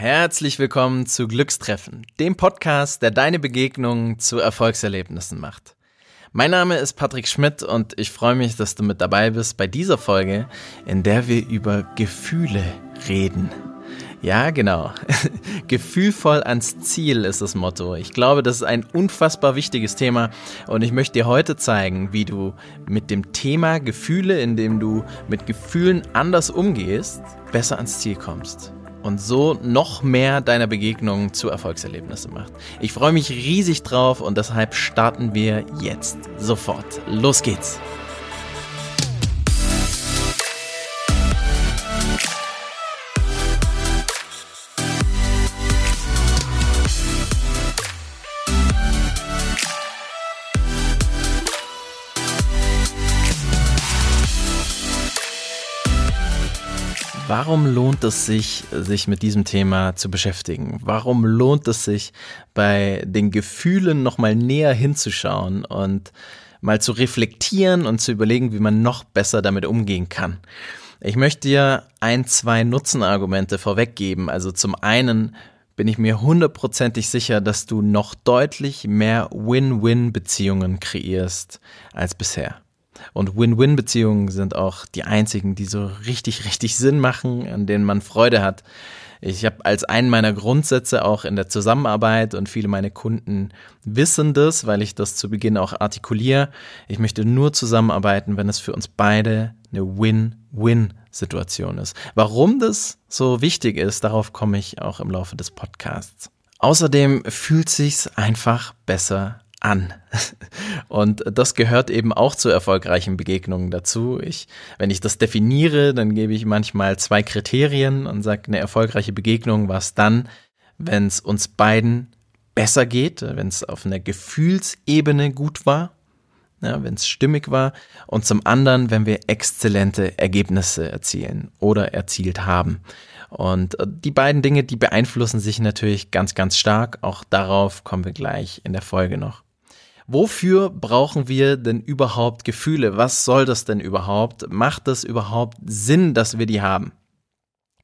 Herzlich willkommen zu Glückstreffen, dem Podcast, der deine Begegnungen zu Erfolgserlebnissen macht. Mein Name ist Patrick Schmidt und ich freue mich, dass du mit dabei bist bei dieser Folge, in der wir über Gefühle reden. Ja, genau. Gefühlvoll ans Ziel ist das Motto. Ich glaube, das ist ein unfassbar wichtiges Thema und ich möchte dir heute zeigen, wie du mit dem Thema Gefühle, indem du mit Gefühlen anders umgehst, besser ans Ziel kommst und so noch mehr deiner Begegnungen zu Erfolgserlebnissen macht. Ich freue mich riesig drauf und deshalb starten wir jetzt sofort. Los geht's! Warum lohnt es sich, sich mit diesem Thema zu beschäftigen? Warum lohnt es sich, bei den Gefühlen nochmal näher hinzuschauen und mal zu reflektieren und zu überlegen, wie man noch besser damit umgehen kann? Ich möchte dir ein, zwei Nutzenargumente vorweggeben. Also zum einen bin ich mir hundertprozentig sicher, dass du noch deutlich mehr Win-Win-Beziehungen kreierst als bisher. Und Win-Win-Beziehungen sind auch die einzigen, die so richtig, richtig Sinn machen, an denen man Freude hat. Ich habe als einen meiner Grundsätze auch in der Zusammenarbeit und viele meiner Kunden wissen das, weil ich das zu Beginn auch artikuliere. Ich möchte nur zusammenarbeiten, wenn es für uns beide eine Win-Win-Situation ist. Warum das so wichtig ist, darauf komme ich auch im Laufe des Podcasts. Außerdem fühlt sich's einfach besser an. Und das gehört eben auch zu erfolgreichen Begegnungen dazu. Ich, wenn ich das definiere, dann gebe ich manchmal zwei Kriterien und sage, eine erfolgreiche Begegnung war es dann, wenn es uns beiden besser geht, wenn es auf einer Gefühlsebene gut war, ja, wenn es stimmig war und zum anderen, wenn wir exzellente Ergebnisse erzielen oder erzielt haben. Und äh, die beiden Dinge, die beeinflussen sich natürlich ganz, ganz stark. Auch darauf kommen wir gleich in der Folge noch. Wofür brauchen wir denn überhaupt Gefühle? Was soll das denn überhaupt? Macht das überhaupt Sinn, dass wir die haben?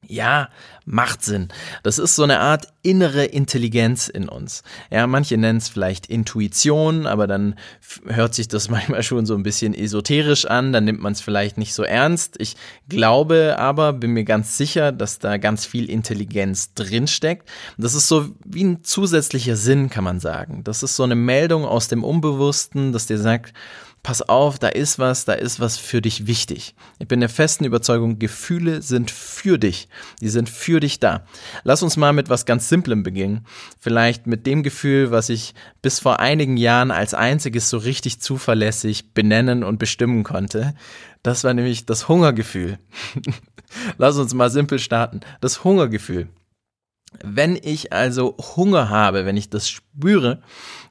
Ja, macht Sinn. Das ist so eine Art innere Intelligenz in uns. Ja, manche nennen es vielleicht Intuition, aber dann hört sich das manchmal schon so ein bisschen esoterisch an, dann nimmt man es vielleicht nicht so ernst. Ich glaube aber, bin mir ganz sicher, dass da ganz viel Intelligenz drinsteckt. Das ist so wie ein zusätzlicher Sinn, kann man sagen. Das ist so eine Meldung aus dem Unbewussten, dass dir sagt, pass auf, da ist was, da ist was für dich wichtig. Ich bin der festen Überzeugung, Gefühle sind für dich. Die sind für dich da. Lass uns mal mit was ganz Simplem beginnen. Vielleicht mit dem Gefühl, was ich bis vor einigen Jahren als einziges so richtig zuverlässig benennen und bestimmen konnte. Das war nämlich das Hungergefühl. Lass uns mal simpel starten. Das Hungergefühl. Wenn ich also Hunger habe, wenn ich das spüre,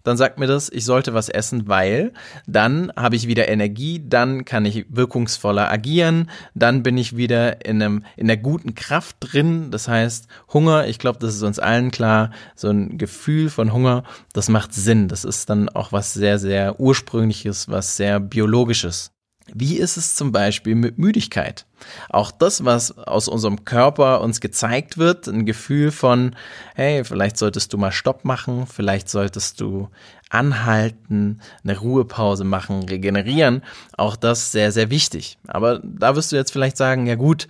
dann sagt mir das, ich sollte was essen, weil dann habe ich wieder Energie, dann kann ich wirkungsvoller agieren, dann bin ich wieder in einem in der guten Kraft drin. Das heißt, Hunger, ich glaube, das ist uns allen klar, so ein Gefühl von Hunger, das macht Sinn. Das ist dann auch was sehr sehr ursprüngliches, was sehr biologisches. Wie ist es zum Beispiel mit Müdigkeit? Auch das, was aus unserem Körper uns gezeigt wird, ein Gefühl von, hey, vielleicht solltest du mal Stopp machen, vielleicht solltest du anhalten, eine Ruhepause machen, regenerieren, auch das sehr, sehr wichtig. Aber da wirst du jetzt vielleicht sagen, ja gut,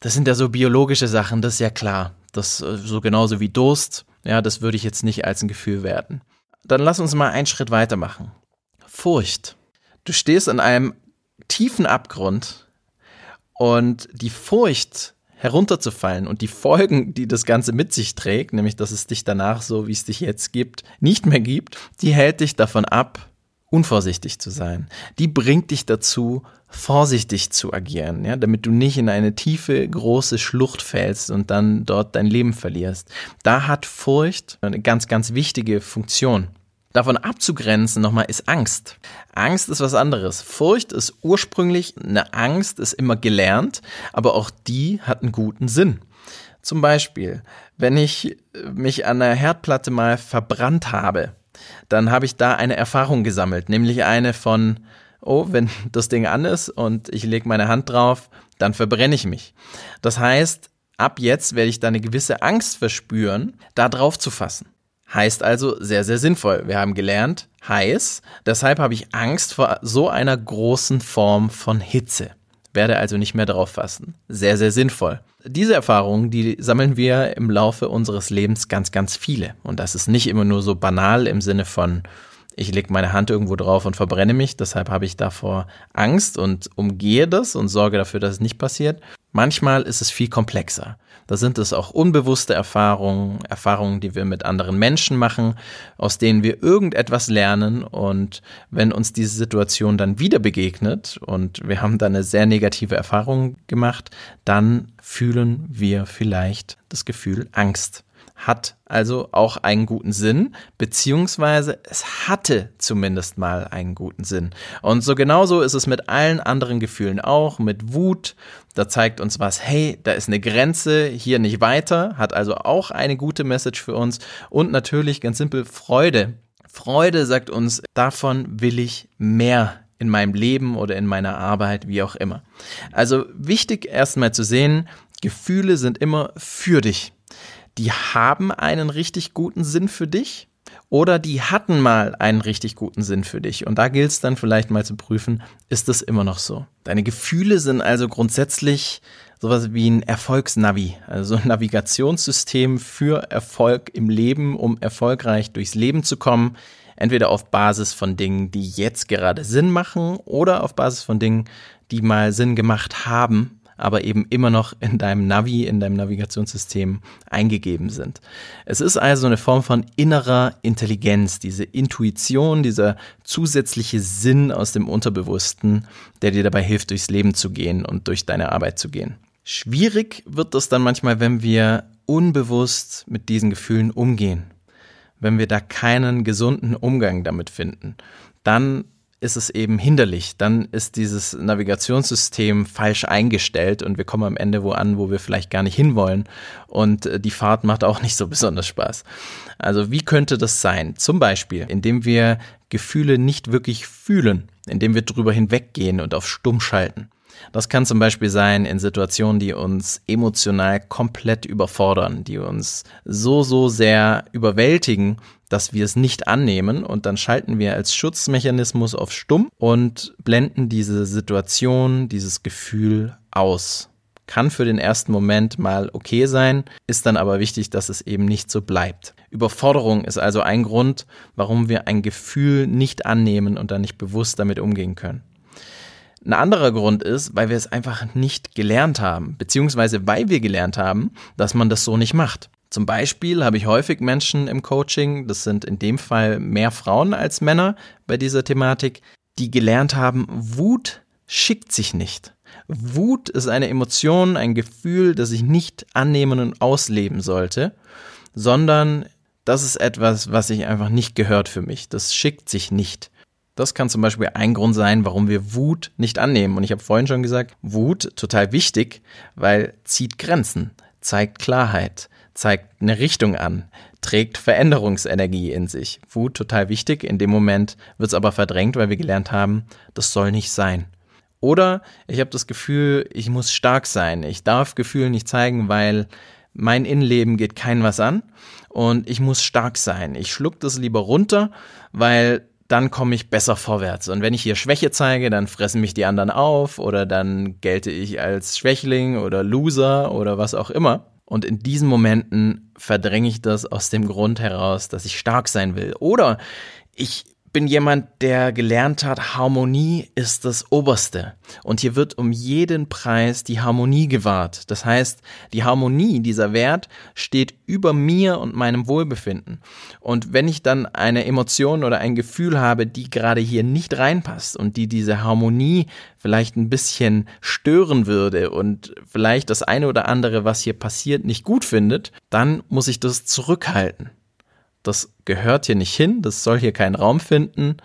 das sind ja so biologische Sachen, das ist ja klar. Das äh, so genauso wie Durst, ja, das würde ich jetzt nicht als ein Gefühl werten. Dann lass uns mal einen Schritt weitermachen. Furcht. Du stehst an einem tiefen Abgrund und die Furcht herunterzufallen und die Folgen, die das Ganze mit sich trägt, nämlich dass es dich danach so, wie es dich jetzt gibt, nicht mehr gibt, die hält dich davon ab, unvorsichtig zu sein. Die bringt dich dazu, vorsichtig zu agieren, ja, damit du nicht in eine tiefe, große Schlucht fällst und dann dort dein Leben verlierst. Da hat Furcht eine ganz, ganz wichtige Funktion davon abzugrenzen nochmal ist Angst. Angst ist was anderes. Furcht ist ursprünglich eine Angst, ist immer gelernt, aber auch die hat einen guten Sinn. Zum Beispiel, wenn ich mich an der Herdplatte mal verbrannt habe, dann habe ich da eine Erfahrung gesammelt, nämlich eine von, oh, wenn das Ding an ist und ich lege meine Hand drauf, dann verbrenne ich mich. Das heißt, ab jetzt werde ich da eine gewisse Angst verspüren, da drauf zu fassen. Heißt also sehr, sehr sinnvoll. Wir haben gelernt, heiß. Deshalb habe ich Angst vor so einer großen Form von Hitze. Werde also nicht mehr drauf fassen. Sehr, sehr sinnvoll. Diese Erfahrungen, die sammeln wir im Laufe unseres Lebens ganz, ganz viele. Und das ist nicht immer nur so banal im Sinne von, ich lege meine Hand irgendwo drauf und verbrenne mich, deshalb habe ich davor Angst und umgehe das und sorge dafür, dass es nicht passiert. Manchmal ist es viel komplexer. Da sind es auch unbewusste Erfahrungen, Erfahrungen, die wir mit anderen Menschen machen, aus denen wir irgendetwas lernen und wenn uns diese Situation dann wieder begegnet und wir haben dann eine sehr negative Erfahrung gemacht, dann fühlen wir vielleicht das Gefühl Angst hat also auch einen guten Sinn, beziehungsweise es hatte zumindest mal einen guten Sinn. Und so genauso ist es mit allen anderen Gefühlen auch, mit Wut, da zeigt uns was, hey, da ist eine Grenze, hier nicht weiter, hat also auch eine gute Message für uns und natürlich ganz simpel Freude. Freude sagt uns, davon will ich mehr in meinem Leben oder in meiner Arbeit, wie auch immer. Also wichtig erstmal zu sehen, Gefühle sind immer für dich die haben einen richtig guten Sinn für dich oder die hatten mal einen richtig guten Sinn für dich. Und da gilt es dann vielleicht mal zu prüfen, ist das immer noch so? Deine Gefühle sind also grundsätzlich sowas wie ein Erfolgsnavi, also ein Navigationssystem für Erfolg im Leben, um erfolgreich durchs Leben zu kommen. Entweder auf Basis von Dingen, die jetzt gerade Sinn machen oder auf Basis von Dingen, die mal Sinn gemacht haben aber eben immer noch in deinem Navi, in deinem Navigationssystem eingegeben sind. Es ist also eine Form von innerer Intelligenz, diese Intuition, dieser zusätzliche Sinn aus dem Unterbewussten, der dir dabei hilft, durchs Leben zu gehen und durch deine Arbeit zu gehen. Schwierig wird das dann manchmal, wenn wir unbewusst mit diesen Gefühlen umgehen. Wenn wir da keinen gesunden Umgang damit finden, dann ist es eben hinderlich. Dann ist dieses Navigationssystem falsch eingestellt und wir kommen am Ende wo an, wo wir vielleicht gar nicht hinwollen. Und äh, die Fahrt macht auch nicht so besonders Spaß. Also wie könnte das sein? Zum Beispiel, indem wir Gefühle nicht wirklich fühlen, indem wir drüber hinweggehen und auf Stumm schalten. Das kann zum Beispiel sein in Situationen, die uns emotional komplett überfordern, die uns so, so sehr überwältigen, dass wir es nicht annehmen und dann schalten wir als Schutzmechanismus auf stumm und blenden diese Situation, dieses Gefühl aus. Kann für den ersten Moment mal okay sein, ist dann aber wichtig, dass es eben nicht so bleibt. Überforderung ist also ein Grund, warum wir ein Gefühl nicht annehmen und dann nicht bewusst damit umgehen können. Ein anderer Grund ist, weil wir es einfach nicht gelernt haben, beziehungsweise weil wir gelernt haben, dass man das so nicht macht. Zum Beispiel habe ich häufig Menschen im Coaching, das sind in dem Fall mehr Frauen als Männer bei dieser Thematik, die gelernt haben, Wut schickt sich nicht. Wut ist eine Emotion, ein Gefühl, das ich nicht annehmen und ausleben sollte, sondern das ist etwas, was sich einfach nicht gehört für mich. Das schickt sich nicht. Das kann zum Beispiel ein Grund sein, warum wir Wut nicht annehmen. Und ich habe vorhin schon gesagt, Wut total wichtig, weil zieht Grenzen, zeigt Klarheit, zeigt eine Richtung an, trägt Veränderungsenergie in sich. Wut total wichtig. In dem Moment wird es aber verdrängt, weil wir gelernt haben, das soll nicht sein. Oder ich habe das Gefühl, ich muss stark sein. Ich darf Gefühle nicht zeigen, weil mein Innenleben geht kein was an und ich muss stark sein. Ich schluck das lieber runter, weil dann komme ich besser vorwärts. Und wenn ich hier Schwäche zeige, dann fressen mich die anderen auf oder dann gelte ich als Schwächling oder Loser oder was auch immer. Und in diesen Momenten verdränge ich das aus dem Grund heraus, dass ich stark sein will. Oder ich bin jemand, der gelernt hat, Harmonie ist das Oberste. Und hier wird um jeden Preis die Harmonie gewahrt. Das heißt, die Harmonie, dieser Wert, steht über mir und meinem Wohlbefinden. Und wenn ich dann eine Emotion oder ein Gefühl habe, die gerade hier nicht reinpasst und die diese Harmonie vielleicht ein bisschen stören würde und vielleicht das eine oder andere, was hier passiert, nicht gut findet, dann muss ich das zurückhalten das gehört hier nicht hin, das soll hier keinen Raum finden.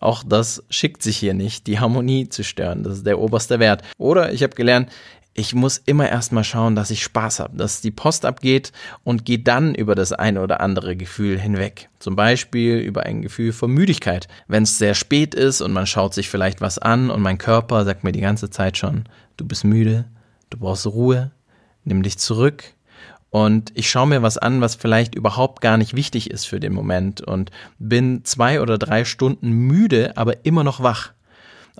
Auch das schickt sich hier nicht, die Harmonie zu stören. Das ist der oberste Wert. Oder ich habe gelernt, ich muss immer erstmal schauen, dass ich Spaß habe, dass die Post abgeht und gehe dann über das eine oder andere Gefühl hinweg. Zum Beispiel über ein Gefühl von Müdigkeit. Wenn es sehr spät ist und man schaut sich vielleicht was an und mein Körper sagt mir die ganze Zeit schon, du bist müde, du brauchst Ruhe, nimm dich zurück und ich schaue mir was an, was vielleicht überhaupt gar nicht wichtig ist für den Moment und bin zwei oder drei Stunden müde, aber immer noch wach.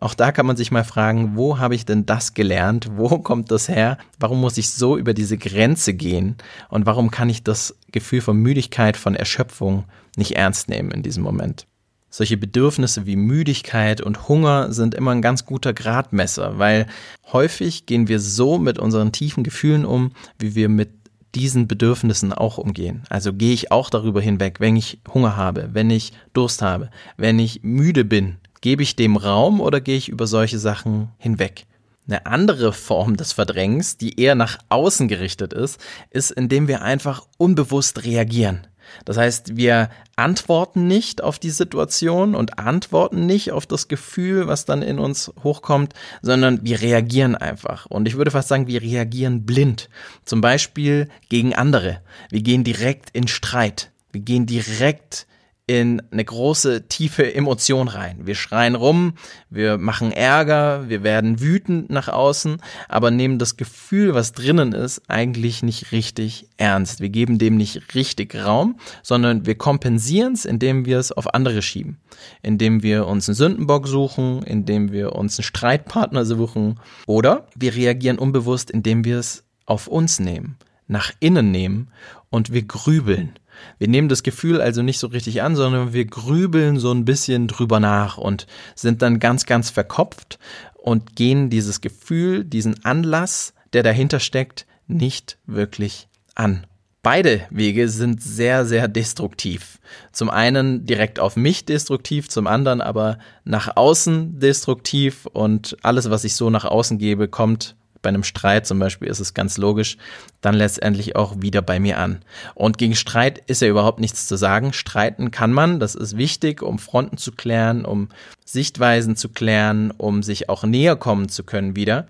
Auch da kann man sich mal fragen, wo habe ich denn das gelernt? Wo kommt das her? Warum muss ich so über diese Grenze gehen? Und warum kann ich das Gefühl von Müdigkeit, von Erschöpfung nicht ernst nehmen in diesem Moment? Solche Bedürfnisse wie Müdigkeit und Hunger sind immer ein ganz guter Gradmesser, weil häufig gehen wir so mit unseren tiefen Gefühlen um, wie wir mit diesen Bedürfnissen auch umgehen. Also gehe ich auch darüber hinweg, wenn ich Hunger habe, wenn ich Durst habe, wenn ich müde bin, gebe ich dem Raum oder gehe ich über solche Sachen hinweg? Eine andere Form des Verdrängens, die eher nach außen gerichtet ist, ist, indem wir einfach unbewusst reagieren. Das heißt, wir antworten nicht auf die Situation und antworten nicht auf das Gefühl, was dann in uns hochkommt, sondern wir reagieren einfach. Und ich würde fast sagen, wir reagieren blind. Zum Beispiel gegen andere. Wir gehen direkt in Streit. Wir gehen direkt in eine große, tiefe Emotion rein. Wir schreien rum, wir machen Ärger, wir werden wütend nach außen, aber nehmen das Gefühl, was drinnen ist, eigentlich nicht richtig ernst. Wir geben dem nicht richtig Raum, sondern wir kompensieren es, indem wir es auf andere schieben. Indem wir uns einen Sündenbock suchen, indem wir uns einen Streitpartner suchen oder wir reagieren unbewusst, indem wir es auf uns nehmen, nach innen nehmen und wir grübeln wir nehmen das Gefühl also nicht so richtig an, sondern wir grübeln so ein bisschen drüber nach und sind dann ganz, ganz verkopft und gehen dieses Gefühl, diesen Anlass, der dahinter steckt, nicht wirklich an. Beide Wege sind sehr, sehr destruktiv. Zum einen direkt auf mich destruktiv, zum anderen aber nach außen destruktiv und alles, was ich so nach außen gebe, kommt bei einem Streit zum Beispiel ist es ganz logisch, dann letztendlich auch wieder bei mir an. Und gegen Streit ist ja überhaupt nichts zu sagen. Streiten kann man, das ist wichtig, um Fronten zu klären, um Sichtweisen zu klären, um sich auch näher kommen zu können wieder.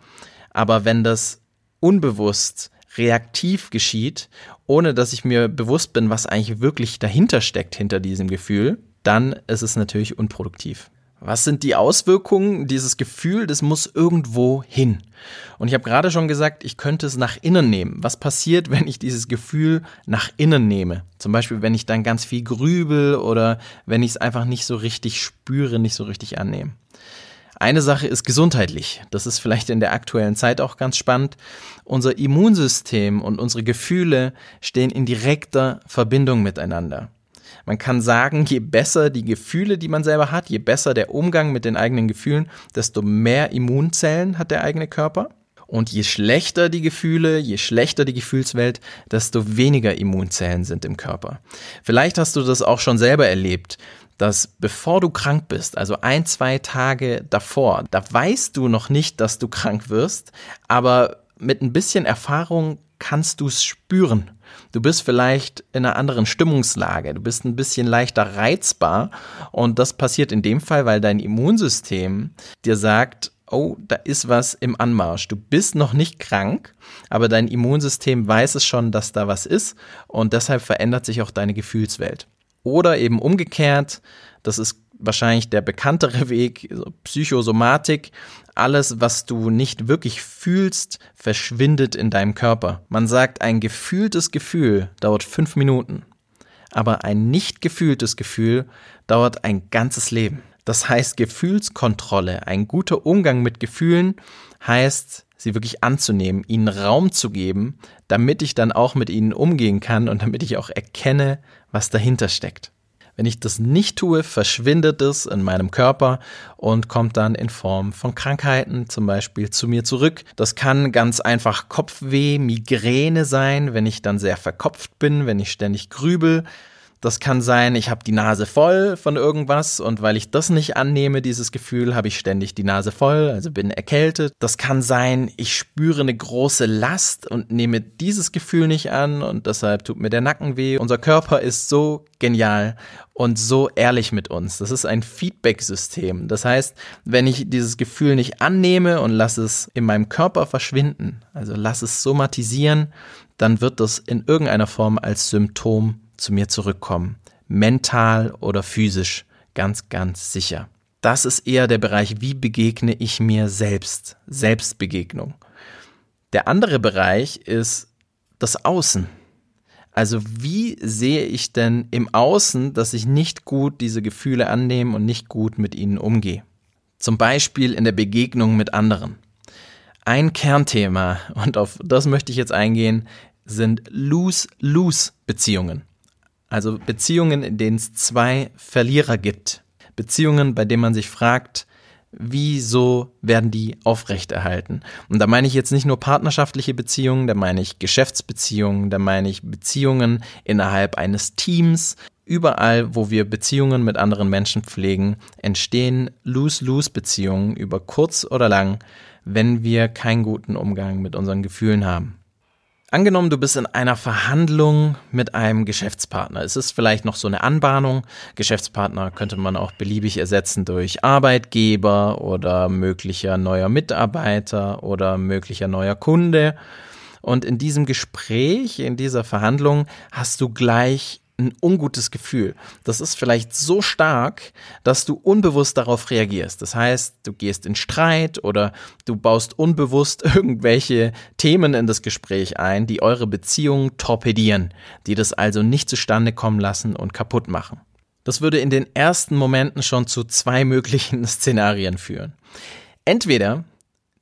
Aber wenn das unbewusst reaktiv geschieht, ohne dass ich mir bewusst bin, was eigentlich wirklich dahinter steckt, hinter diesem Gefühl, dann ist es natürlich unproduktiv. Was sind die Auswirkungen dieses Gefühl, das muss irgendwo hin? Und ich habe gerade schon gesagt, ich könnte es nach innen nehmen. Was passiert, wenn ich dieses Gefühl nach innen nehme? Zum Beispiel, wenn ich dann ganz viel grübel oder wenn ich es einfach nicht so richtig spüre, nicht so richtig annehme. Eine Sache ist gesundheitlich. Das ist vielleicht in der aktuellen Zeit auch ganz spannend. Unser Immunsystem und unsere Gefühle stehen in direkter Verbindung miteinander. Man kann sagen, je besser die Gefühle, die man selber hat, je besser der Umgang mit den eigenen Gefühlen, desto mehr Immunzellen hat der eigene Körper. Und je schlechter die Gefühle, je schlechter die Gefühlswelt, desto weniger Immunzellen sind im Körper. Vielleicht hast du das auch schon selber erlebt, dass bevor du krank bist, also ein, zwei Tage davor, da weißt du noch nicht, dass du krank wirst, aber mit ein bisschen Erfahrung kannst du es spüren. Du bist vielleicht in einer anderen Stimmungslage, du bist ein bisschen leichter reizbar und das passiert in dem Fall, weil dein Immunsystem dir sagt, oh, da ist was im Anmarsch. Du bist noch nicht krank, aber dein Immunsystem weiß es schon, dass da was ist und deshalb verändert sich auch deine Gefühlswelt. Oder eben umgekehrt, das ist wahrscheinlich der bekanntere Weg, Psychosomatik. Alles, was du nicht wirklich fühlst, verschwindet in deinem Körper. Man sagt, ein gefühltes Gefühl dauert fünf Minuten, aber ein nicht gefühltes Gefühl dauert ein ganzes Leben. Das heißt, Gefühlskontrolle, ein guter Umgang mit Gefühlen heißt, sie wirklich anzunehmen, ihnen Raum zu geben, damit ich dann auch mit ihnen umgehen kann und damit ich auch erkenne, was dahinter steckt. Wenn ich das nicht tue, verschwindet es in meinem Körper und kommt dann in Form von Krankheiten zum Beispiel zu mir zurück. Das kann ganz einfach Kopfweh, Migräne sein, wenn ich dann sehr verkopft bin, wenn ich ständig grübel. Das kann sein, ich habe die Nase voll von irgendwas und weil ich das nicht annehme, dieses Gefühl, habe ich ständig die Nase voll, also bin erkältet. Das kann sein, ich spüre eine große Last und nehme dieses Gefühl nicht an und deshalb tut mir der Nacken weh. Unser Körper ist so genial und so ehrlich mit uns. Das ist ein Feedback-System. Das heißt, wenn ich dieses Gefühl nicht annehme und lasse es in meinem Körper verschwinden, also lasse es somatisieren, dann wird das in irgendeiner Form als Symptom zu mir zurückkommen. Mental oder physisch. Ganz, ganz sicher. Das ist eher der Bereich, wie begegne ich mir selbst. Selbstbegegnung. Der andere Bereich ist das Außen. Also wie sehe ich denn im Außen, dass ich nicht gut diese Gefühle annehme und nicht gut mit ihnen umgehe? Zum Beispiel in der Begegnung mit anderen. Ein Kernthema, und auf das möchte ich jetzt eingehen, sind Lose-Lose-Beziehungen. Also Beziehungen, in denen es zwei Verlierer gibt. Beziehungen, bei denen man sich fragt, wieso werden die aufrechterhalten? Und da meine ich jetzt nicht nur partnerschaftliche Beziehungen, da meine ich Geschäftsbeziehungen, da meine ich Beziehungen innerhalb eines Teams. Überall, wo wir Beziehungen mit anderen Menschen pflegen, entstehen Lose-Lose-Beziehungen über kurz oder lang, wenn wir keinen guten Umgang mit unseren Gefühlen haben. Angenommen, du bist in einer Verhandlung mit einem Geschäftspartner. Es ist vielleicht noch so eine Anbahnung. Geschäftspartner könnte man auch beliebig ersetzen durch Arbeitgeber oder möglicher neuer Mitarbeiter oder möglicher neuer Kunde. Und in diesem Gespräch, in dieser Verhandlung hast du gleich ein ungutes Gefühl. Das ist vielleicht so stark, dass du unbewusst darauf reagierst. Das heißt, du gehst in Streit oder du baust unbewusst irgendwelche Themen in das Gespräch ein, die eure Beziehung torpedieren, die das also nicht zustande kommen lassen und kaputt machen. Das würde in den ersten Momenten schon zu zwei möglichen Szenarien führen. Entweder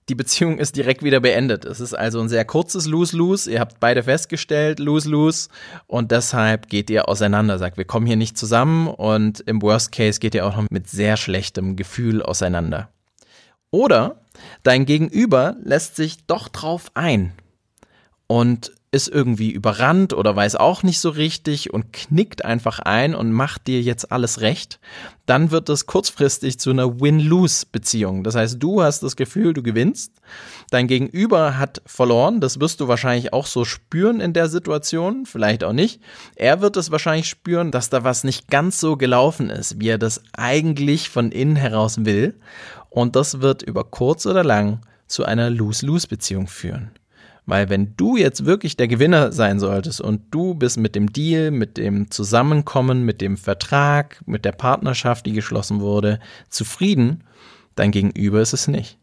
die Beziehung ist direkt wieder beendet. Es ist also ein sehr kurzes Lose-Lose. Ihr habt beide festgestellt, Lose-Lose. Und deshalb geht ihr auseinander. Sagt, wir kommen hier nicht zusammen. Und im Worst Case geht ihr auch noch mit sehr schlechtem Gefühl auseinander. Oder dein Gegenüber lässt sich doch drauf ein und ist irgendwie überrannt oder weiß auch nicht so richtig und knickt einfach ein und macht dir jetzt alles recht, dann wird es kurzfristig zu einer Win-Lose-Beziehung. Das heißt, du hast das Gefühl, du gewinnst, dein Gegenüber hat verloren, das wirst du wahrscheinlich auch so spüren in der Situation, vielleicht auch nicht. Er wird es wahrscheinlich spüren, dass da was nicht ganz so gelaufen ist, wie er das eigentlich von innen heraus will. Und das wird über kurz oder lang zu einer Lose-Lose-Beziehung führen. Weil wenn du jetzt wirklich der Gewinner sein solltest und du bist mit dem Deal, mit dem Zusammenkommen, mit dem Vertrag, mit der Partnerschaft, die geschlossen wurde, zufrieden, dein Gegenüber ist es nicht.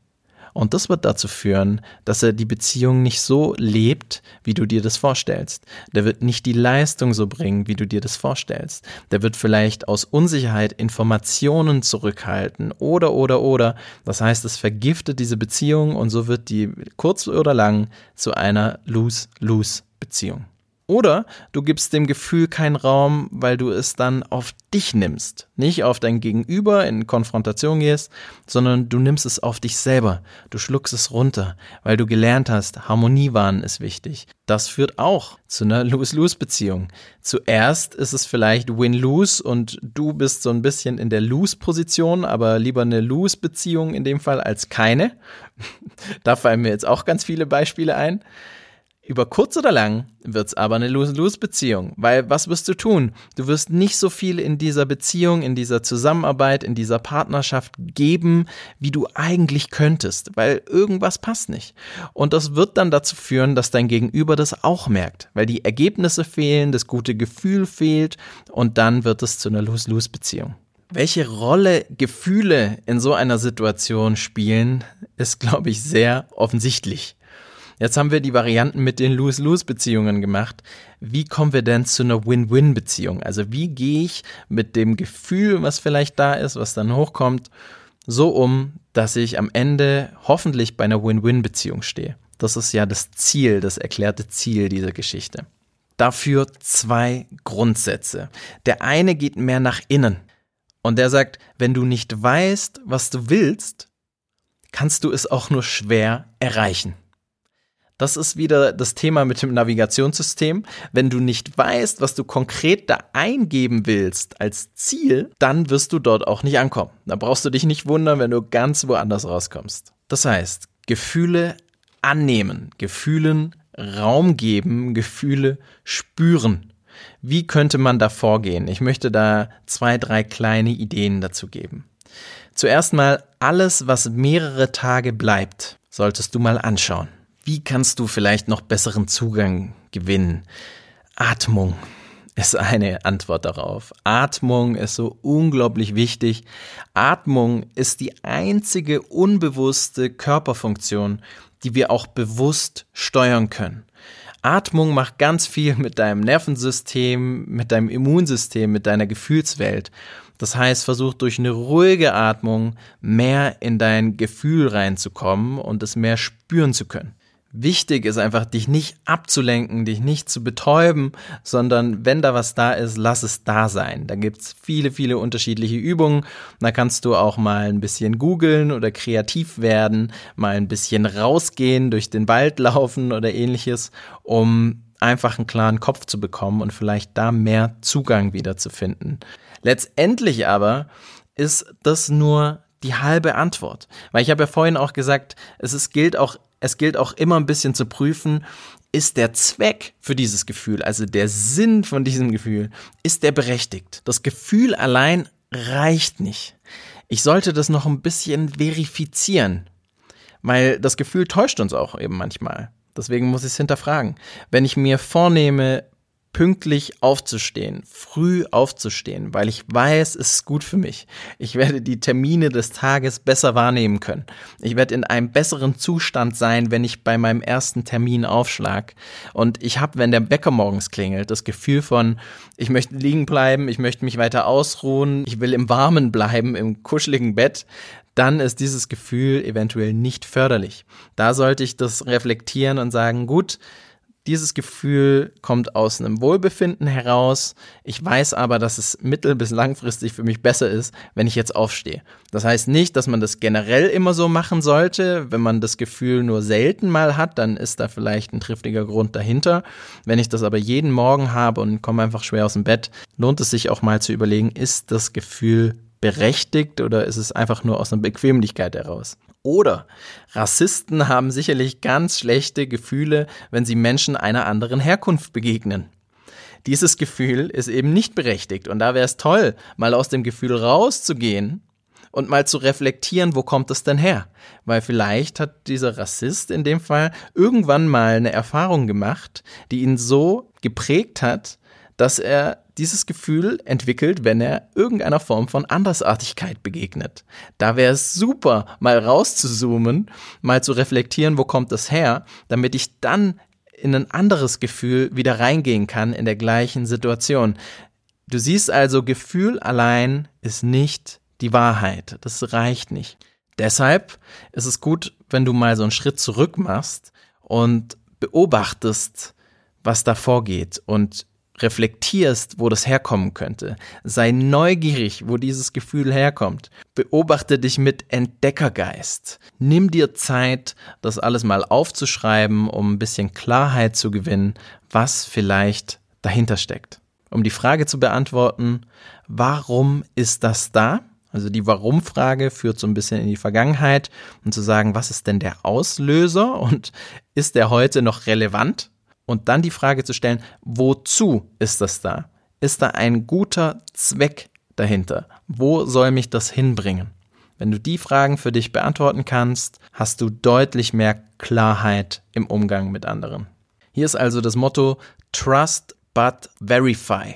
Und das wird dazu führen, dass er die Beziehung nicht so lebt, wie du dir das vorstellst. Der wird nicht die Leistung so bringen, wie du dir das vorstellst. Der wird vielleicht aus Unsicherheit Informationen zurückhalten oder, oder, oder. Das heißt, es vergiftet diese Beziehung und so wird die kurz oder lang zu einer Lose-Lose-Beziehung. Oder du gibst dem Gefühl keinen Raum, weil du es dann auf dich nimmst. Nicht auf dein Gegenüber in Konfrontation gehst, sondern du nimmst es auf dich selber. Du schluckst es runter, weil du gelernt hast, Harmoniewahn ist wichtig. Das führt auch zu einer Lose-Lose-Beziehung. Zuerst ist es vielleicht Win-Lose und du bist so ein bisschen in der Lose-Position, aber lieber eine Lose-Beziehung in dem Fall als keine. da fallen mir jetzt auch ganz viele Beispiele ein. Über kurz oder lang wird's aber eine Lose-Lose-Beziehung, weil was wirst du tun? Du wirst nicht so viel in dieser Beziehung, in dieser Zusammenarbeit, in dieser Partnerschaft geben, wie du eigentlich könntest, weil irgendwas passt nicht. Und das wird dann dazu führen, dass dein Gegenüber das auch merkt, weil die Ergebnisse fehlen, das gute Gefühl fehlt und dann wird es zu einer Lose-Lose-Beziehung. Welche Rolle Gefühle in so einer Situation spielen, ist, glaube ich, sehr offensichtlich. Jetzt haben wir die Varianten mit den Lose-Lose-Beziehungen gemacht. Wie kommen wir denn zu einer Win-Win-Beziehung? Also wie gehe ich mit dem Gefühl, was vielleicht da ist, was dann hochkommt, so um, dass ich am Ende hoffentlich bei einer Win-Win-Beziehung stehe? Das ist ja das Ziel, das erklärte Ziel dieser Geschichte. Dafür zwei Grundsätze. Der eine geht mehr nach innen. Und der sagt, wenn du nicht weißt, was du willst, kannst du es auch nur schwer erreichen. Das ist wieder das Thema mit dem Navigationssystem. Wenn du nicht weißt, was du konkret da eingeben willst als Ziel, dann wirst du dort auch nicht ankommen. Da brauchst du dich nicht wundern, wenn du ganz woanders rauskommst. Das heißt, Gefühle annehmen, Gefühlen Raum geben, Gefühle spüren. Wie könnte man da vorgehen? Ich möchte da zwei, drei kleine Ideen dazu geben. Zuerst mal, alles, was mehrere Tage bleibt, solltest du mal anschauen. Wie kannst du vielleicht noch besseren Zugang gewinnen? Atmung ist eine Antwort darauf. Atmung ist so unglaublich wichtig. Atmung ist die einzige unbewusste Körperfunktion, die wir auch bewusst steuern können. Atmung macht ganz viel mit deinem Nervensystem, mit deinem Immunsystem, mit deiner Gefühlswelt. Das heißt, versuch durch eine ruhige Atmung mehr in dein Gefühl reinzukommen und es mehr spüren zu können. Wichtig ist einfach, dich nicht abzulenken, dich nicht zu betäuben, sondern wenn da was da ist, lass es da sein. Da gibt's viele, viele unterschiedliche Übungen. Da kannst du auch mal ein bisschen googeln oder kreativ werden, mal ein bisschen rausgehen, durch den Wald laufen oder ähnliches, um einfach einen klaren Kopf zu bekommen und vielleicht da mehr Zugang wieder zu finden. Letztendlich aber ist das nur die halbe Antwort. Weil ich habe ja vorhin auch gesagt, es ist, gilt auch es gilt auch immer ein bisschen zu prüfen, ist der Zweck für dieses Gefühl, also der Sinn von diesem Gefühl, ist der berechtigt? Das Gefühl allein reicht nicht. Ich sollte das noch ein bisschen verifizieren, weil das Gefühl täuscht uns auch eben manchmal. Deswegen muss ich es hinterfragen. Wenn ich mir vornehme, pünktlich aufzustehen, früh aufzustehen, weil ich weiß, es ist gut für mich. Ich werde die Termine des Tages besser wahrnehmen können. Ich werde in einem besseren Zustand sein, wenn ich bei meinem ersten Termin aufschlag. Und ich habe, wenn der Wecker morgens klingelt, das Gefühl von, ich möchte liegen bleiben, ich möchte mich weiter ausruhen, ich will im Warmen bleiben, im kuscheligen Bett dann ist dieses Gefühl eventuell nicht förderlich. Da sollte ich das reflektieren und sagen, gut, dieses Gefühl kommt aus einem Wohlbefinden heraus. Ich weiß aber, dass es mittel- bis langfristig für mich besser ist, wenn ich jetzt aufstehe. Das heißt nicht, dass man das generell immer so machen sollte. Wenn man das Gefühl nur selten mal hat, dann ist da vielleicht ein triftiger Grund dahinter. Wenn ich das aber jeden Morgen habe und komme einfach schwer aus dem Bett, lohnt es sich auch mal zu überlegen, ist das Gefühl berechtigt oder ist es einfach nur aus einer Bequemlichkeit heraus? Oder Rassisten haben sicherlich ganz schlechte Gefühle, wenn sie Menschen einer anderen Herkunft begegnen. Dieses Gefühl ist eben nicht berechtigt und da wäre es toll, mal aus dem Gefühl rauszugehen und mal zu reflektieren, wo kommt es denn her? Weil vielleicht hat dieser Rassist in dem Fall irgendwann mal eine Erfahrung gemacht, die ihn so geprägt hat, dass er dieses Gefühl entwickelt, wenn er irgendeiner Form von Andersartigkeit begegnet. Da wäre es super, mal rauszuzoomen, mal zu reflektieren, wo kommt das her, damit ich dann in ein anderes Gefühl wieder reingehen kann in der gleichen Situation. Du siehst also, Gefühl allein ist nicht die Wahrheit. Das reicht nicht. Deshalb ist es gut, wenn du mal so einen Schritt zurück machst und beobachtest, was da vorgeht und reflektierst, wo das herkommen könnte. Sei neugierig, wo dieses Gefühl herkommt. Beobachte dich mit Entdeckergeist. Nimm dir Zeit, das alles mal aufzuschreiben, um ein bisschen Klarheit zu gewinnen, was vielleicht dahinter steckt. Um die Frage zu beantworten, warum ist das da? Also die Warum-Frage führt so ein bisschen in die Vergangenheit und zu sagen, was ist denn der Auslöser und ist der heute noch relevant? Und dann die Frage zu stellen, wozu ist das da? Ist da ein guter Zweck dahinter? Wo soll mich das hinbringen? Wenn du die Fragen für dich beantworten kannst, hast du deutlich mehr Klarheit im Umgang mit anderen. Hier ist also das Motto Trust but Verify.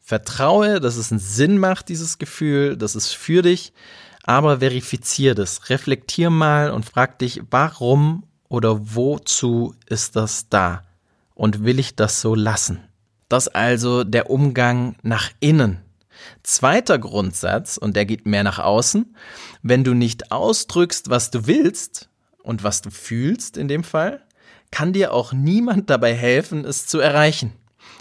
Vertraue, dass es einen Sinn macht, dieses Gefühl, dass es für dich, aber verifizier das. Reflektier mal und frag dich, warum oder wozu ist das da? Und will ich das so lassen? Das also der Umgang nach innen. Zweiter Grundsatz, und der geht mehr nach außen, wenn du nicht ausdrückst, was du willst und was du fühlst in dem Fall, kann dir auch niemand dabei helfen, es zu erreichen.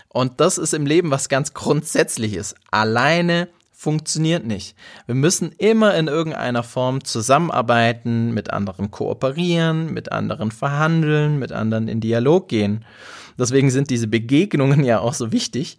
Und das ist im Leben was ganz Grundsätzliches. Alleine funktioniert nicht. Wir müssen immer in irgendeiner Form zusammenarbeiten, mit anderen kooperieren, mit anderen verhandeln, mit anderen in Dialog gehen. Deswegen sind diese Begegnungen ja auch so wichtig.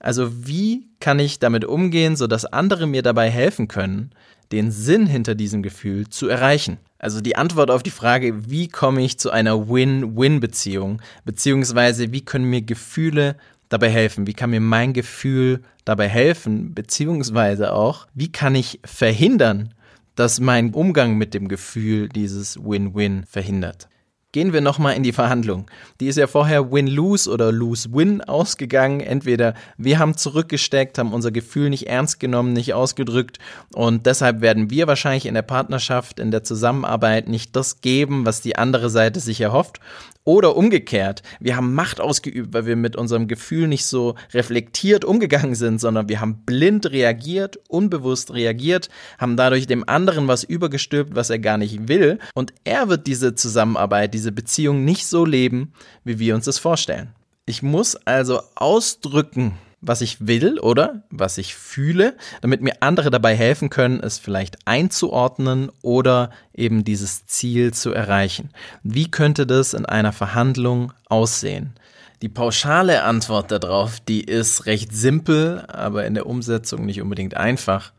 Also wie kann ich damit umgehen, sodass andere mir dabei helfen können, den Sinn hinter diesem Gefühl zu erreichen? Also die Antwort auf die Frage, wie komme ich zu einer Win-Win-Beziehung, beziehungsweise wie können mir Gefühle dabei helfen? Wie kann mir mein Gefühl dabei helfen? Beziehungsweise auch, wie kann ich verhindern, dass mein Umgang mit dem Gefühl dieses Win-Win verhindert? Gehen wir nochmal in die Verhandlung. Die ist ja vorher Win-Lose oder Lose-Win ausgegangen. Entweder wir haben zurückgesteckt, haben unser Gefühl nicht ernst genommen, nicht ausgedrückt und deshalb werden wir wahrscheinlich in der Partnerschaft, in der Zusammenarbeit nicht das geben, was die andere Seite sich erhofft. Oder umgekehrt, wir haben Macht ausgeübt, weil wir mit unserem Gefühl nicht so reflektiert umgegangen sind, sondern wir haben blind reagiert, unbewusst reagiert, haben dadurch dem anderen was übergestülpt, was er gar nicht will. Und er wird diese Zusammenarbeit, diese Beziehung nicht so leben, wie wir uns das vorstellen. Ich muss also ausdrücken, was ich will oder was ich fühle, damit mir andere dabei helfen können, es vielleicht einzuordnen oder eben dieses Ziel zu erreichen. Wie könnte das in einer Verhandlung aussehen? Die pauschale Antwort darauf, die ist recht simpel, aber in der Umsetzung nicht unbedingt einfach,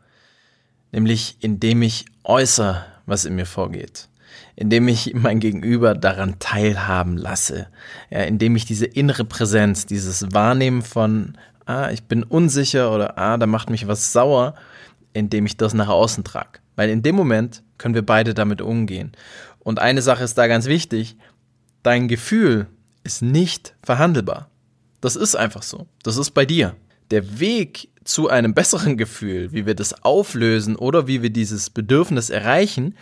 nämlich indem ich äußere, was in mir vorgeht indem ich mein Gegenüber daran teilhaben lasse, ja, indem ich diese innere Präsenz, dieses Wahrnehmen von ah, ich bin unsicher oder ah, da macht mich was sauer, indem ich das nach außen trage. Weil in dem Moment können wir beide damit umgehen. Und eine Sache ist da ganz wichtig, dein Gefühl ist nicht verhandelbar. Das ist einfach so. Das ist bei dir. Der Weg zu einem besseren Gefühl, wie wir das auflösen oder wie wir dieses Bedürfnis erreichen,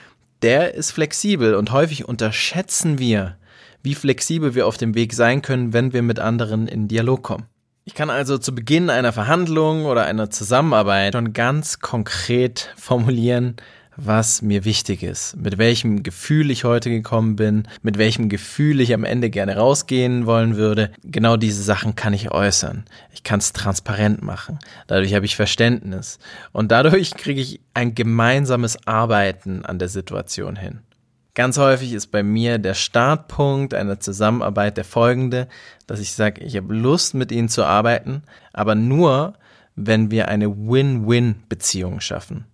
der ist flexibel und häufig unterschätzen wir, wie flexibel wir auf dem Weg sein können, wenn wir mit anderen in Dialog kommen. Ich kann also zu Beginn einer Verhandlung oder einer Zusammenarbeit schon ganz konkret formulieren, was mir wichtig ist, mit welchem Gefühl ich heute gekommen bin, mit welchem Gefühl ich am Ende gerne rausgehen wollen würde. Genau diese Sachen kann ich äußern. Ich kann es transparent machen. Dadurch habe ich Verständnis. Und dadurch kriege ich ein gemeinsames Arbeiten an der Situation hin. Ganz häufig ist bei mir der Startpunkt einer Zusammenarbeit der folgende, dass ich sage, ich habe Lust mit Ihnen zu arbeiten, aber nur, wenn wir eine Win-Win-Beziehung schaffen.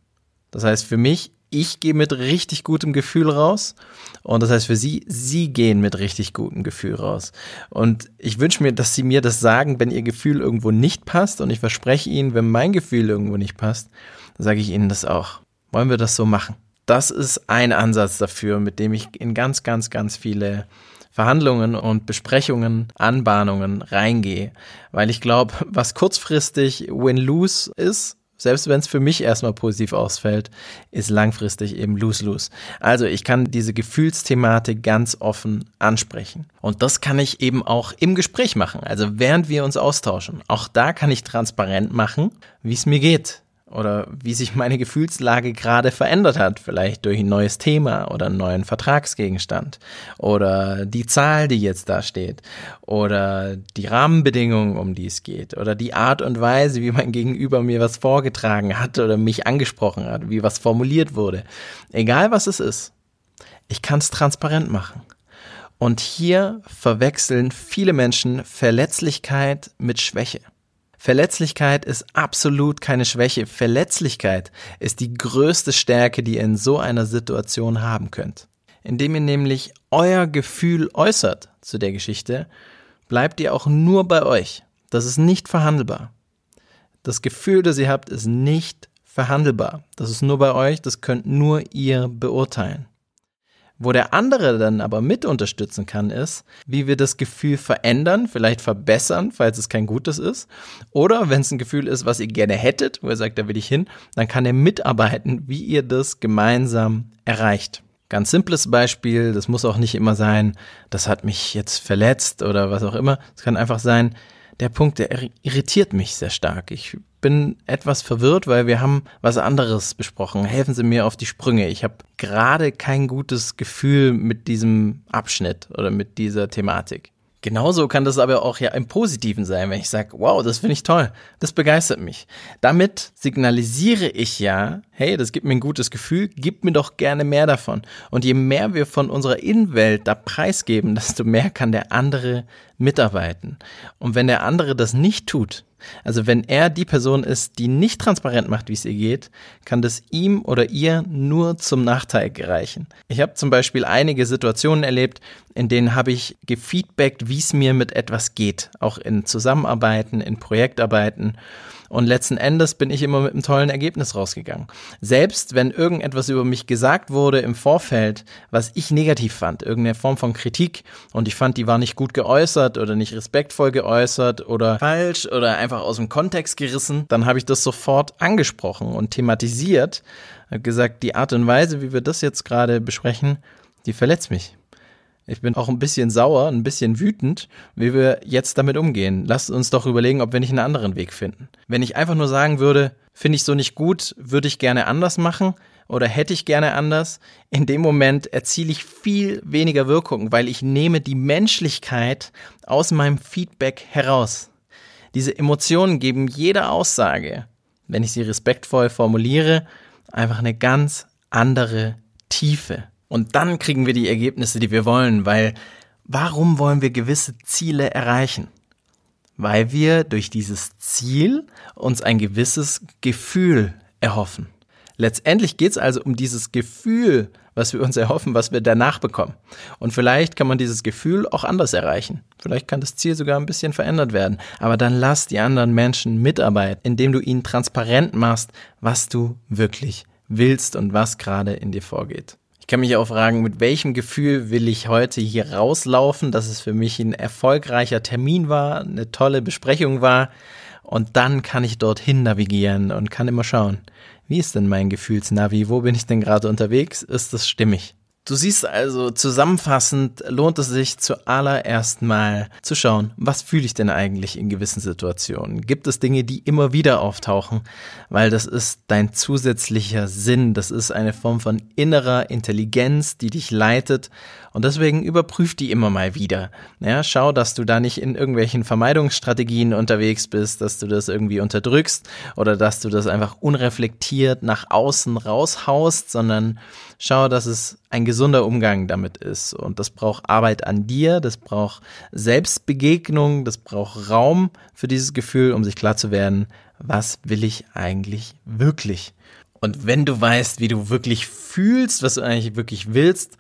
Das heißt für mich, ich gehe mit richtig gutem Gefühl raus und das heißt für Sie, Sie gehen mit richtig gutem Gefühl raus. Und ich wünsche mir, dass Sie mir das sagen, wenn Ihr Gefühl irgendwo nicht passt und ich verspreche Ihnen, wenn mein Gefühl irgendwo nicht passt, sage ich Ihnen das auch. Wollen wir das so machen? das ist ein Ansatz dafür, mit dem ich in ganz, ganz, ganz viele Verhandlungen und Besprechungen, Anbahnungen reingehe. Weil ich glaube, was kurzfristig Win-Lose ist, selbst wenn es für mich erstmal positiv ausfällt, ist langfristig eben Lose-Lose. Also ich kann diese Gefühlsthematik ganz offen ansprechen. Und das kann ich eben auch im Gespräch machen, also während wir uns austauschen. Auch da kann ich transparent machen, wie es mir geht oder wie sich meine Gefühlslage gerade verändert hat, vielleicht durch ein neues Thema oder einen neuen Vertragsgegenstand oder die Zahl, die jetzt da steht oder die Rahmenbedingungen, um die es geht oder die Art und Weise, wie mein Gegenüber mir was vorgetragen hat oder mich angesprochen hat, wie was formuliert wurde. Egal was es ist, ich kann es transparent machen. Und hier verwechseln viele Menschen Verletzlichkeit mit Schwäche. Verletzlichkeit ist absolut keine Schwäche. Verletzlichkeit ist die größte Stärke, die ihr in so einer Situation haben könnt. Indem ihr nämlich euer Gefühl äußert zu der Geschichte, bleibt ihr auch nur bei euch. Das ist nicht verhandelbar. Das Gefühl, das ihr habt, ist nicht verhandelbar. Das ist nur bei euch, das könnt nur ihr beurteilen. Wo der andere dann aber mit unterstützen kann, ist, wie wir das Gefühl verändern, vielleicht verbessern, falls es kein gutes ist. Oder wenn es ein Gefühl ist, was ihr gerne hättet, wo er sagt, da will ich hin, dann kann er mitarbeiten, wie ihr das gemeinsam erreicht. Ganz simples Beispiel, das muss auch nicht immer sein, das hat mich jetzt verletzt oder was auch immer. Es kann einfach sein, der Punkt, der irritiert mich sehr stark. Ich bin etwas verwirrt, weil wir haben was anderes besprochen. Helfen Sie mir auf die Sprünge. Ich habe gerade kein gutes Gefühl mit diesem Abschnitt oder mit dieser Thematik. Genauso kann das aber auch ja im Positiven sein, wenn ich sage, wow, das finde ich toll, das begeistert mich. Damit signalisiere ich ja, hey, das gibt mir ein gutes Gefühl, gib mir doch gerne mehr davon. Und je mehr wir von unserer Innenwelt da preisgeben, desto mehr kann der andere mitarbeiten. Und wenn der andere das nicht tut, also wenn er die Person ist, die nicht transparent macht, wie es ihr geht, kann das ihm oder ihr nur zum Nachteil gereichen. Ich habe zum Beispiel einige Situationen erlebt, in denen habe ich gefeedbackt, wie es mir mit etwas geht, auch in Zusammenarbeiten, in Projektarbeiten. Und letzten Endes bin ich immer mit einem tollen Ergebnis rausgegangen. Selbst wenn irgendetwas über mich gesagt wurde im Vorfeld, was ich negativ fand, irgendeine Form von Kritik und ich fand, die war nicht gut geäußert oder nicht respektvoll geäußert oder falsch oder einfach aus dem Kontext gerissen, dann habe ich das sofort angesprochen und thematisiert, habe gesagt, die Art und Weise, wie wir das jetzt gerade besprechen, die verletzt mich. Ich bin auch ein bisschen sauer, ein bisschen wütend, wie wir jetzt damit umgehen. Lasst uns doch überlegen, ob wir nicht einen anderen Weg finden. Wenn ich einfach nur sagen würde, finde ich so nicht gut, würde ich gerne anders machen oder hätte ich gerne anders, in dem Moment erziele ich viel weniger Wirkung, weil ich nehme die Menschlichkeit aus meinem Feedback heraus. Diese Emotionen geben jeder Aussage, wenn ich sie respektvoll formuliere, einfach eine ganz andere Tiefe. Und dann kriegen wir die Ergebnisse, die wir wollen, weil warum wollen wir gewisse Ziele erreichen? Weil wir durch dieses Ziel uns ein gewisses Gefühl erhoffen. Letztendlich geht es also um dieses Gefühl, was wir uns erhoffen, was wir danach bekommen. Und vielleicht kann man dieses Gefühl auch anders erreichen. Vielleicht kann das Ziel sogar ein bisschen verändert werden. Aber dann lass die anderen Menschen mitarbeiten, indem du ihnen transparent machst, was du wirklich willst und was gerade in dir vorgeht kann mich auch fragen, mit welchem Gefühl will ich heute hier rauslaufen, dass es für mich ein erfolgreicher Termin war, eine tolle Besprechung war. Und dann kann ich dorthin navigieren und kann immer schauen, wie ist denn mein Gefühlsnavi? Wo bin ich denn gerade unterwegs? Ist das stimmig? Du siehst also, zusammenfassend lohnt es sich zuallererst mal zu schauen, was fühle ich denn eigentlich in gewissen Situationen? Gibt es Dinge, die immer wieder auftauchen? Weil das ist dein zusätzlicher Sinn, das ist eine Form von innerer Intelligenz, die dich leitet und deswegen überprüf die immer mal wieder. Ja, schau, dass du da nicht in irgendwelchen Vermeidungsstrategien unterwegs bist, dass du das irgendwie unterdrückst oder dass du das einfach unreflektiert nach außen raushaust, sondern schau, dass es ein gesunder Umgang damit ist. Und das braucht Arbeit an dir, das braucht Selbstbegegnung, das braucht Raum für dieses Gefühl, um sich klar zu werden, was will ich eigentlich wirklich? Und wenn du weißt, wie du wirklich fühlst, was du eigentlich wirklich willst,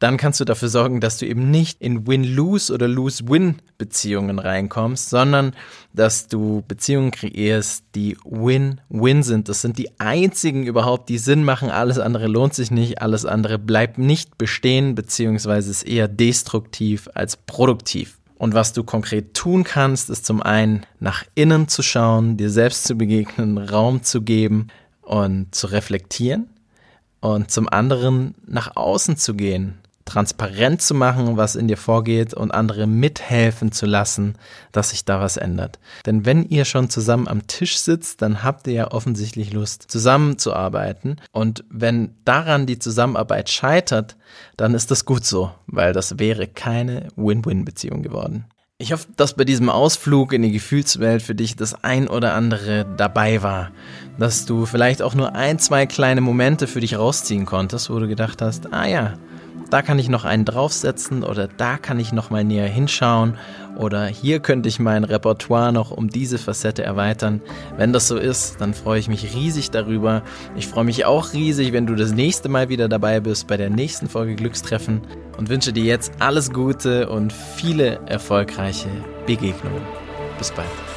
dann kannst du dafür sorgen, dass du eben nicht in Win-Lose oder Lose-Win-Beziehungen reinkommst, sondern dass du Beziehungen kreierst, die Win-Win sind. Das sind die einzigen überhaupt, die Sinn machen. Alles andere lohnt sich nicht, alles andere bleibt nicht bestehen, beziehungsweise ist eher destruktiv als produktiv. Und was du konkret tun kannst, ist zum einen nach innen zu schauen, dir selbst zu begegnen, Raum zu geben und zu reflektieren. Und zum anderen nach außen zu gehen transparent zu machen, was in dir vorgeht und andere mithelfen zu lassen, dass sich da was ändert. Denn wenn ihr schon zusammen am Tisch sitzt, dann habt ihr ja offensichtlich Lust, zusammenzuarbeiten. Und wenn daran die Zusammenarbeit scheitert, dann ist das gut so, weil das wäre keine Win-Win-Beziehung geworden. Ich hoffe, dass bei diesem Ausflug in die Gefühlswelt für dich das ein oder andere dabei war. Dass du vielleicht auch nur ein, zwei kleine Momente für dich rausziehen konntest, wo du gedacht hast, ah ja, da kann ich noch einen draufsetzen oder da kann ich noch mal näher hinschauen oder hier könnte ich mein Repertoire noch um diese Facette erweitern. Wenn das so ist, dann freue ich mich riesig darüber. Ich freue mich auch riesig, wenn du das nächste Mal wieder dabei bist bei der nächsten Folge Glückstreffen und wünsche dir jetzt alles Gute und viele erfolgreiche Begegnungen. Bis bald.